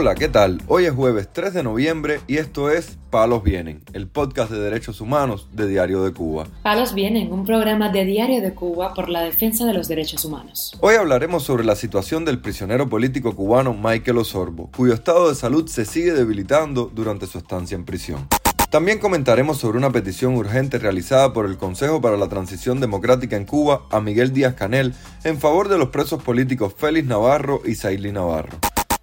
Hola, ¿qué tal? Hoy es jueves 3 de noviembre y esto es Palos Vienen, el podcast de derechos humanos de Diario de Cuba. Palos Vienen, un programa de Diario de Cuba por la defensa de los derechos humanos. Hoy hablaremos sobre la situación del prisionero político cubano Michael Osorbo, cuyo estado de salud se sigue debilitando durante su estancia en prisión. También comentaremos sobre una petición urgente realizada por el Consejo para la Transición Democrática en Cuba a Miguel Díaz Canel en favor de los presos políticos Félix Navarro y Sailí Navarro.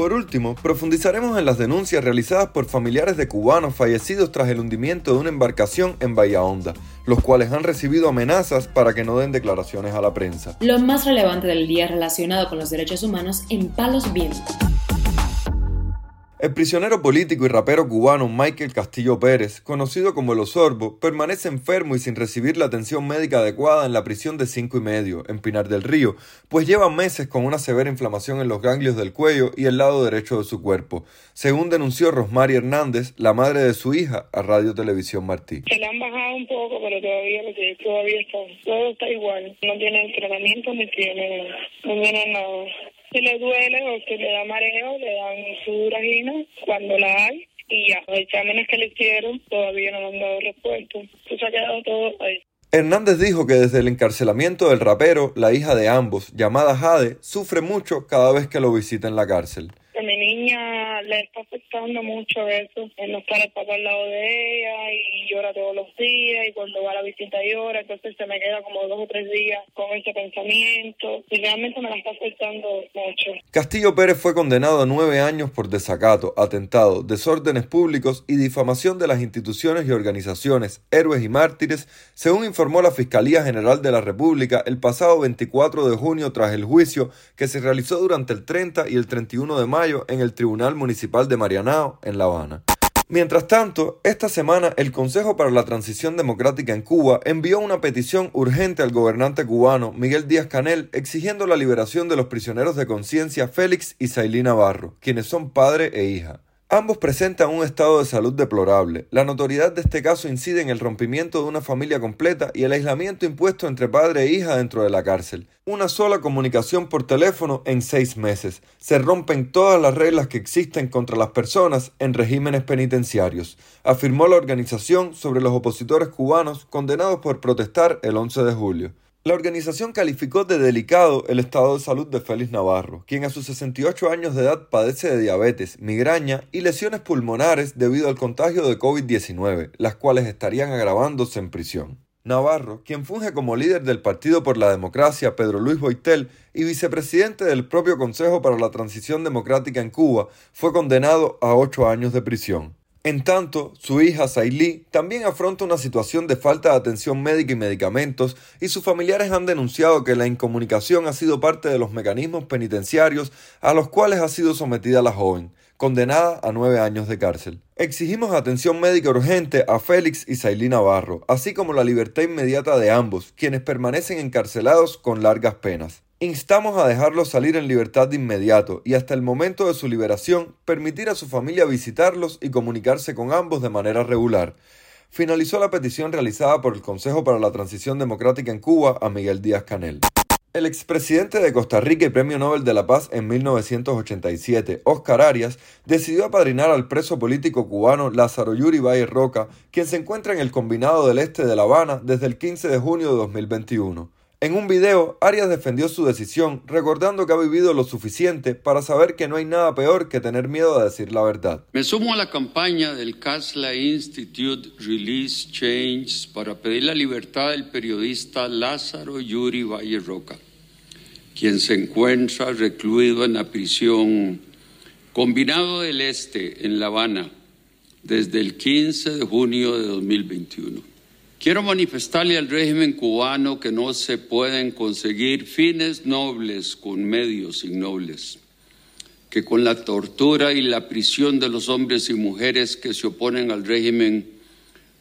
Por último, profundizaremos en las denuncias realizadas por familiares de cubanos fallecidos tras el hundimiento de una embarcación en Bahía Honda, los cuales han recibido amenazas para que no den declaraciones a la prensa. Lo más relevante del día relacionado con los derechos humanos en Palos Vientos. El prisionero político y rapero cubano Michael Castillo Pérez, conocido como El Osorbo, permanece enfermo y sin recibir la atención médica adecuada en la prisión de cinco y medio, en Pinar del Río, pues lleva meses con una severa inflamación en los ganglios del cuello y el lado derecho de su cuerpo, según denunció Rosmary Hernández, la madre de su hija, a Radio Televisión Martí. Se le han bajado un poco, pero todavía, todavía está, todo está igual. No tiene entrenamiento ni tiene, no nada. Si le duele o si le da mareo, le dan su duragina cuando la hay y ya. Los exámenes que le hicieron todavía no han dado respuesta. Entonces ha quedado todo ahí. Hernández dijo que desde el encarcelamiento del rapero, la hija de ambos, llamada Jade, sufre mucho cada vez que lo visita en la cárcel. Mi niña le está afectando mucho eso. Él no está al lado de ella y llora todos los días y cuando va a la visita llora. Entonces se me queda como dos o tres días con ese pensamiento y realmente me la está afectando mucho. Castillo Pérez fue condenado a nueve años por desacato, atentado, desórdenes públicos y difamación de las instituciones y organizaciones, héroes y mártires, según informó la Fiscalía General de la República el pasado 24 de junio tras el juicio que se realizó durante el 30 y el 31 de mayo en el Tribunal Municipal de Marianao, en La Habana. Mientras tanto, esta semana el Consejo para la Transición Democrática en Cuba envió una petición urgente al gobernante cubano Miguel Díaz Canel exigiendo la liberación de los prisioneros de conciencia Félix y Sailí Navarro, quienes son padre e hija. Ambos presentan un estado de salud deplorable. La notoriedad de este caso incide en el rompimiento de una familia completa y el aislamiento impuesto entre padre e hija dentro de la cárcel. Una sola comunicación por teléfono en seis meses. Se rompen todas las reglas que existen contra las personas en regímenes penitenciarios, afirmó la organización sobre los opositores cubanos condenados por protestar el 11 de julio. La organización calificó de delicado el estado de salud de Félix Navarro, quien a sus 68 años de edad padece de diabetes, migraña y lesiones pulmonares debido al contagio de COVID-19, las cuales estarían agravándose en prisión. Navarro, quien funge como líder del Partido por la Democracia Pedro Luis Boitel y vicepresidente del propio Consejo para la Transición Democrática en Cuba, fue condenado a ocho años de prisión. En tanto, su hija Sailí también afronta una situación de falta de atención médica y medicamentos y sus familiares han denunciado que la incomunicación ha sido parte de los mecanismos penitenciarios a los cuales ha sido sometida la joven, condenada a nueve años de cárcel. Exigimos atención médica urgente a Félix y Sailí Navarro, así como la libertad inmediata de ambos, quienes permanecen encarcelados con largas penas. Instamos a dejarlos salir en libertad de inmediato y hasta el momento de su liberación permitir a su familia visitarlos y comunicarse con ambos de manera regular. Finalizó la petición realizada por el Consejo para la Transición Democrática en Cuba a Miguel Díaz Canel. El expresidente de Costa Rica y Premio Nobel de la Paz en 1987, Oscar Arias, decidió apadrinar al preso político cubano Lázaro Yuri Valle Roca, quien se encuentra en el Combinado del Este de La Habana desde el 15 de junio de 2021. En un video, Arias defendió su decisión, recordando que ha vivido lo suficiente para saber que no hay nada peor que tener miedo a decir la verdad. Me sumo a la campaña del Casla Institute Release Change para pedir la libertad del periodista Lázaro Yuri Valle Roca, quien se encuentra recluido en la prisión Combinado del Este en La Habana desde el 15 de junio de 2021. Quiero manifestarle al régimen cubano que no se pueden conseguir fines nobles con medios ignobles, que con la tortura y la prisión de los hombres y mujeres que se oponen al régimen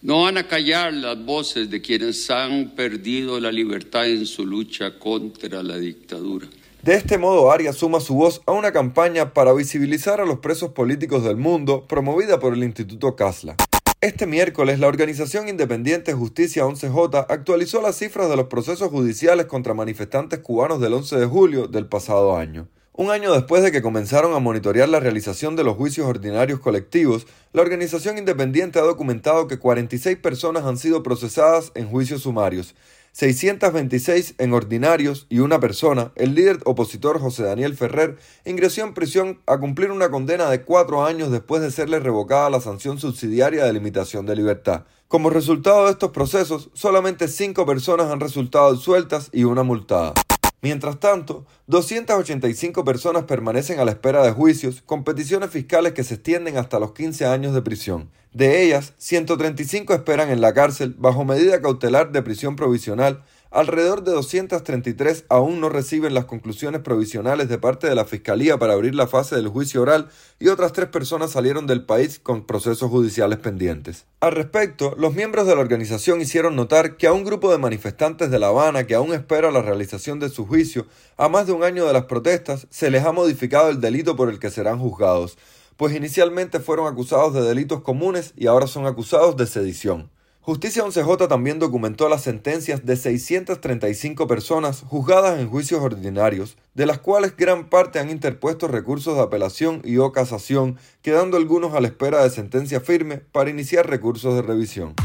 no van a callar las voces de quienes han perdido la libertad en su lucha contra la dictadura. De este modo, Arias suma su voz a una campaña para visibilizar a los presos políticos del mundo promovida por el Instituto Casla. Este miércoles, la organización independiente Justicia 11J actualizó las cifras de los procesos judiciales contra manifestantes cubanos del 11 de julio del pasado año. Un año después de que comenzaron a monitorear la realización de los juicios ordinarios colectivos, la organización independiente ha documentado que 46 personas han sido procesadas en juicios sumarios, 626 en ordinarios y una persona, el líder opositor José Daniel Ferrer, ingresó en prisión a cumplir una condena de cuatro años después de serle revocada la sanción subsidiaria de limitación de libertad. Como resultado de estos procesos, solamente cinco personas han resultado sueltas y una multada. Mientras tanto, 285 personas permanecen a la espera de juicios con peticiones fiscales que se extienden hasta los 15 años de prisión. De ellas, 135 esperan en la cárcel bajo medida cautelar de prisión provisional Alrededor de 233 aún no reciben las conclusiones provisionales de parte de la Fiscalía para abrir la fase del juicio oral y otras tres personas salieron del país con procesos judiciales pendientes. Al respecto, los miembros de la organización hicieron notar que a un grupo de manifestantes de La Habana que aún espera la realización de su juicio, a más de un año de las protestas, se les ha modificado el delito por el que serán juzgados, pues inicialmente fueron acusados de delitos comunes y ahora son acusados de sedición. Justicia 11J también documentó las sentencias de 635 personas juzgadas en juicios ordinarios, de las cuales gran parte han interpuesto recursos de apelación y o casación, quedando algunos a la espera de sentencia firme para iniciar recursos de revisión.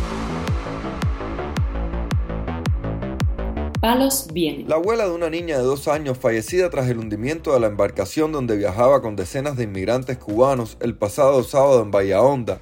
La abuela de una niña de dos años fallecida tras el hundimiento de la embarcación donde viajaba con decenas de inmigrantes cubanos el pasado sábado en Bahía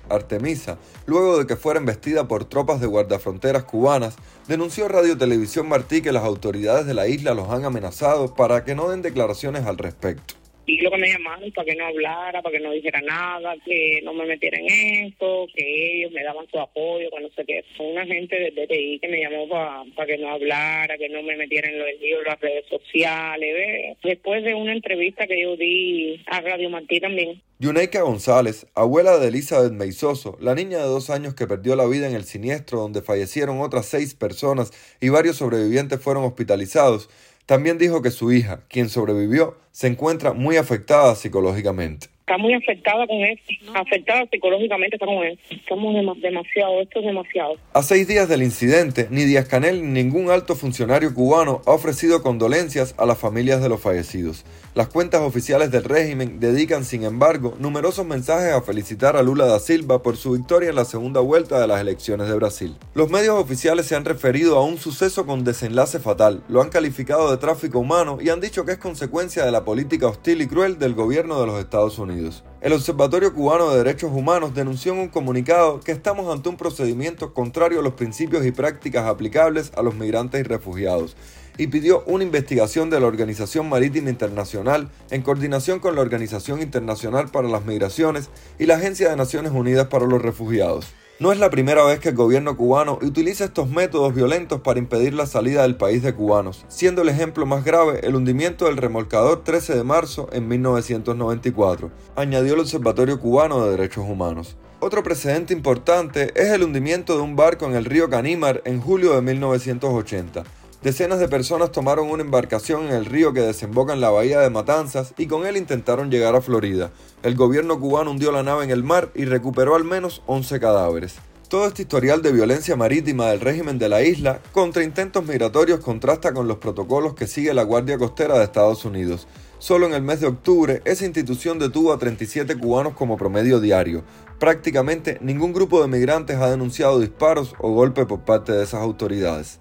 Artemisa, luego de que fuera embestida por tropas de guardafronteras cubanas, denunció Radio Televisión Martí que las autoridades de la isla los han amenazado para que no den declaraciones al respecto. Y lo que me llamaron para que no hablara, para que no dijera nada, que no me metiera en esto, que ellos me daban su apoyo, que no sé qué. Fue una gente de DTI que me llamó para que no hablara, que no me metiera en los líos, las redes sociales. Después de una entrevista que yo di a Radio Martí también. Yuneika González, abuela de Elizabeth Meizoso, la niña de dos años que perdió la vida en el siniestro donde fallecieron otras seis personas y varios sobrevivientes fueron hospitalizados, también dijo que su hija, quien sobrevivió, se encuentra muy afectada psicológicamente está muy afectada con él, afectada psicológicamente está con él. Estamos demasiado, esto es demasiado. A seis días del incidente, ni Díaz Canel ni ningún alto funcionario cubano ha ofrecido condolencias a las familias de los fallecidos. Las cuentas oficiales del régimen dedican, sin embargo, numerosos mensajes a felicitar a Lula da Silva por su victoria en la segunda vuelta de las elecciones de Brasil. Los medios oficiales se han referido a un suceso con desenlace fatal, lo han calificado de tráfico humano y han dicho que es consecuencia de la política hostil y cruel del gobierno de los Estados Unidos. El Observatorio Cubano de Derechos Humanos denunció en un comunicado que estamos ante un procedimiento contrario a los principios y prácticas aplicables a los migrantes y refugiados y pidió una investigación de la Organización Marítima Internacional en coordinación con la Organización Internacional para las Migraciones y la Agencia de Naciones Unidas para los Refugiados. No es la primera vez que el gobierno cubano utiliza estos métodos violentos para impedir la salida del país de cubanos, siendo el ejemplo más grave el hundimiento del remolcador 13 de marzo en 1994, añadió el Observatorio Cubano de Derechos Humanos. Otro precedente importante es el hundimiento de un barco en el río Canímar en julio de 1980 Decenas de personas tomaron una embarcación en el río que desemboca en la bahía de Matanzas y con él intentaron llegar a Florida. El gobierno cubano hundió la nave en el mar y recuperó al menos 11 cadáveres. Todo este historial de violencia marítima del régimen de la isla contra intentos migratorios contrasta con los protocolos que sigue la Guardia Costera de Estados Unidos. Solo en el mes de octubre, esa institución detuvo a 37 cubanos como promedio diario. Prácticamente ningún grupo de migrantes ha denunciado disparos o golpes por parte de esas autoridades.